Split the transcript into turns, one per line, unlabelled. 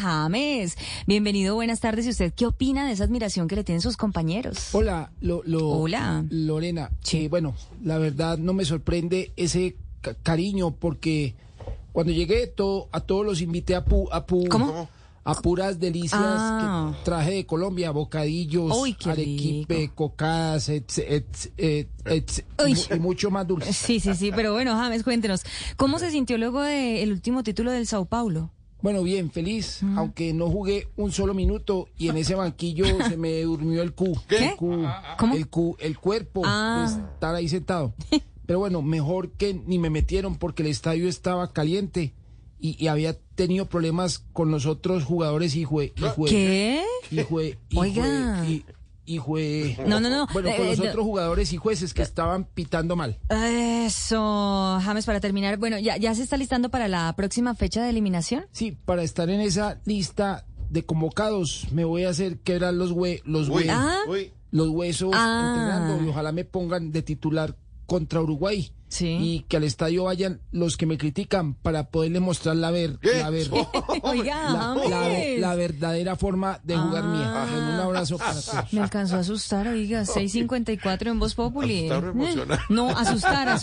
James, bienvenido, buenas tardes. ¿Y usted qué opina de esa admiración que le tienen sus compañeros?
Hola, lo, lo-
Hola.
Lorena.
Sí.
Eh, bueno, la verdad no me sorprende ese ca- cariño porque cuando llegué to- a todos los invité a pu, a pu-
¿Cómo?
a puras delicias
Ah.
que traje de Colombia, bocadillos,
Uy,
arequipe,
rico.
cocadas, et- y
Uy.
mu- y mucho más dulce.
Sí, sí, sí, pero bueno, James, cuéntenos, ¿cómo se sintió luego del último título del Sao Paulo?
Bueno, bien, feliz, aunque no jugué un solo minuto y en ese banquillo se me durmió el cu.
¿Qué?
El cu,
¿Cómo?
El cu, el cuerpo,
Ah.
de estar ahí sentado. Pero bueno, mejor que ni me metieron porque el estadio estaba caliente y, y había tenido problemas con los otros jugadores y jue, y jue,
¿Qué?
y jue, y
Oiga.
jue- y- y jue-
No, no, no,
Bueno, con
eh,
los
eh,
otros jugadores y jueces que estaban pitando mal.
Eso, James, para terminar, bueno, ¿ya, ¿ya se está listando para la próxima fecha de eliminación?
Sí, para estar en esa lista de convocados me voy a hacer quebrar los hue, los hue-
Ah.
los huesos
Ah.
entrenando y ojalá me pongan de titular contra Uruguay
Sí.
y que al estadio vayan los que me critican para poderle mostrar la ver la, ver-
Oiga,
la,
James.
la- la verdadera forma de jugar
Ah.
mía. Un abrazo para todos.
Me alcanzó a asustar, oiga, 6.54 en Voz Populi.
Asustar emocionar.
No, asustar, asustar.